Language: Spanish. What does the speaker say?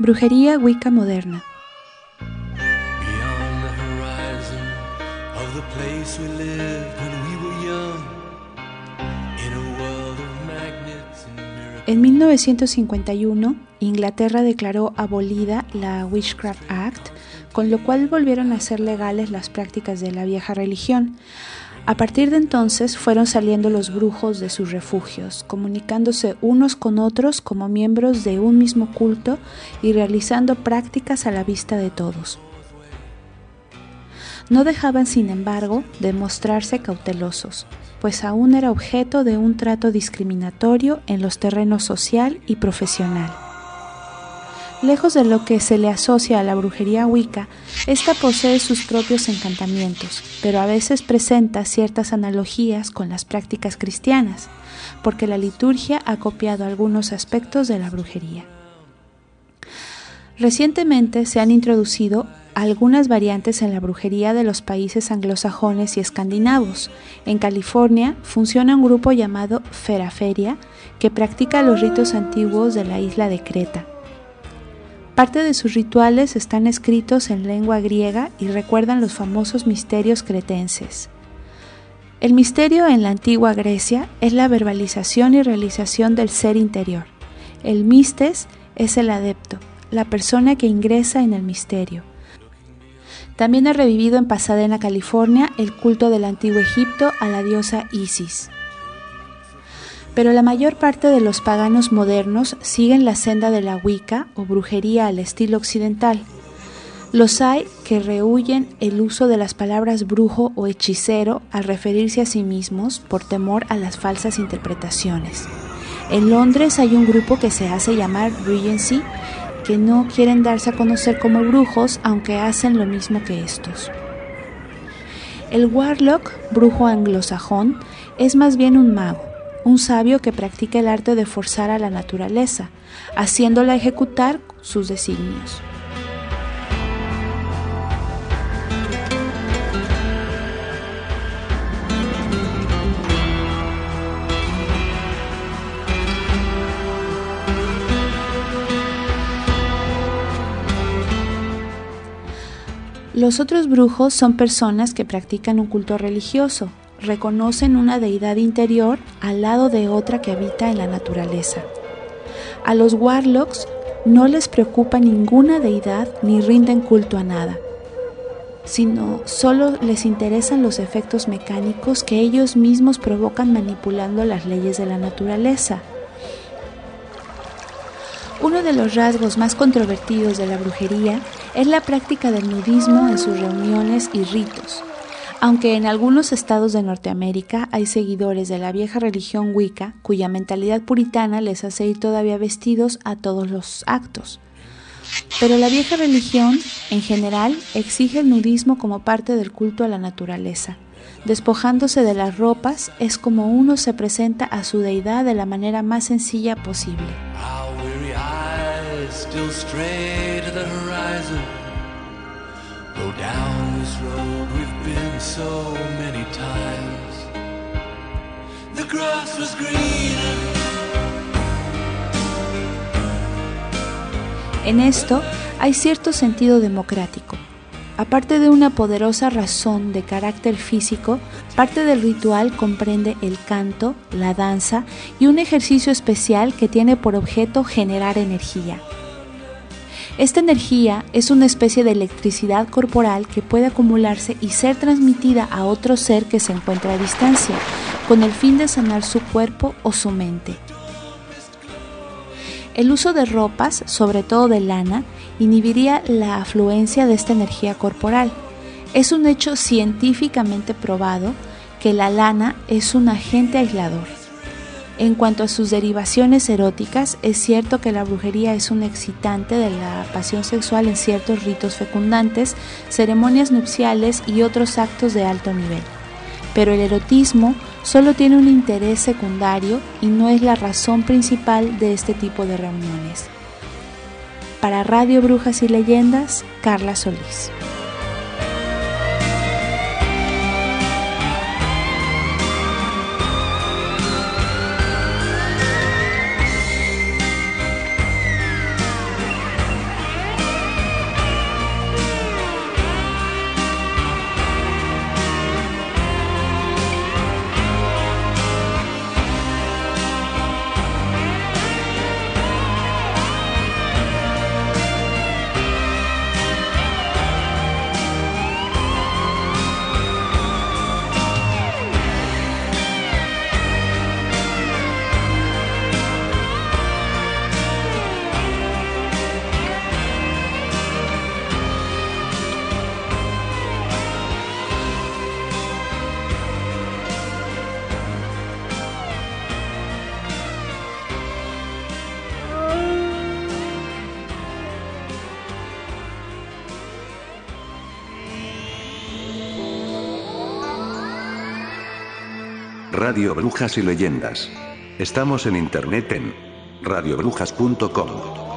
Brujería Wicca moderna. En 1951, Inglaterra declaró abolida la Witchcraft Act, con lo cual volvieron a ser legales las prácticas de la vieja religión. A partir de entonces fueron saliendo los brujos de sus refugios, comunicándose unos con otros como miembros de un mismo culto y realizando prácticas a la vista de todos. No dejaban, sin embargo, de mostrarse cautelosos, pues aún era objeto de un trato discriminatorio en los terrenos social y profesional. Lejos de lo que se le asocia a la brujería wicca, esta posee sus propios encantamientos, pero a veces presenta ciertas analogías con las prácticas cristianas, porque la liturgia ha copiado algunos aspectos de la brujería. Recientemente se han introducido algunas variantes en la brujería de los países anglosajones y escandinavos. En California funciona un grupo llamado Feraferia que practica los ritos antiguos de la isla de Creta. Parte de sus rituales están escritos en lengua griega y recuerdan los famosos misterios cretenses. El misterio en la antigua Grecia es la verbalización y realización del ser interior. El mistes es el adepto, la persona que ingresa en el misterio. También ha revivido en Pasadena, California, el culto del antiguo Egipto a la diosa Isis pero la mayor parte de los paganos modernos siguen la senda de la Wicca o brujería al estilo occidental. Los hay que rehuyen el uso de las palabras brujo o hechicero al referirse a sí mismos por temor a las falsas interpretaciones. En Londres hay un grupo que se hace llamar Regency, que no quieren darse a conocer como brujos, aunque hacen lo mismo que estos. El Warlock, brujo anglosajón, es más bien un mago un sabio que practica el arte de forzar a la naturaleza, haciéndola ejecutar sus designios. Los otros brujos son personas que practican un culto religioso, reconocen una deidad interior al lado de otra que habita en la naturaleza. A los warlocks no les preocupa ninguna deidad ni rinden culto a nada, sino solo les interesan los efectos mecánicos que ellos mismos provocan manipulando las leyes de la naturaleza. Uno de los rasgos más controvertidos de la brujería es la práctica del nudismo en sus reuniones y ritos, aunque en algunos estados de Norteamérica hay seguidores de la vieja religión Wicca cuya mentalidad puritana les hace ir todavía vestidos a todos los actos. Pero la vieja religión, en general, exige el nudismo como parte del culto a la naturaleza. Despojándose de las ropas es como uno se presenta a su deidad de la manera más sencilla posible. En esto hay cierto sentido democrático. Aparte de una poderosa razón de carácter físico, parte del ritual comprende el canto, la danza y un ejercicio especial que tiene por objeto generar energía. Esta energía es una especie de electricidad corporal que puede acumularse y ser transmitida a otro ser que se encuentra a distancia, con el fin de sanar su cuerpo o su mente. El uso de ropas, sobre todo de lana, inhibiría la afluencia de esta energía corporal. Es un hecho científicamente probado que la lana es un agente aislador. En cuanto a sus derivaciones eróticas, es cierto que la brujería es un excitante de la pasión sexual en ciertos ritos fecundantes, ceremonias nupciales y otros actos de alto nivel. Pero el erotismo solo tiene un interés secundario y no es la razón principal de este tipo de reuniones. Para Radio Brujas y Leyendas, Carla Solís. Radio Brujas y Leyendas. Estamos en internet en radiobrujas.com.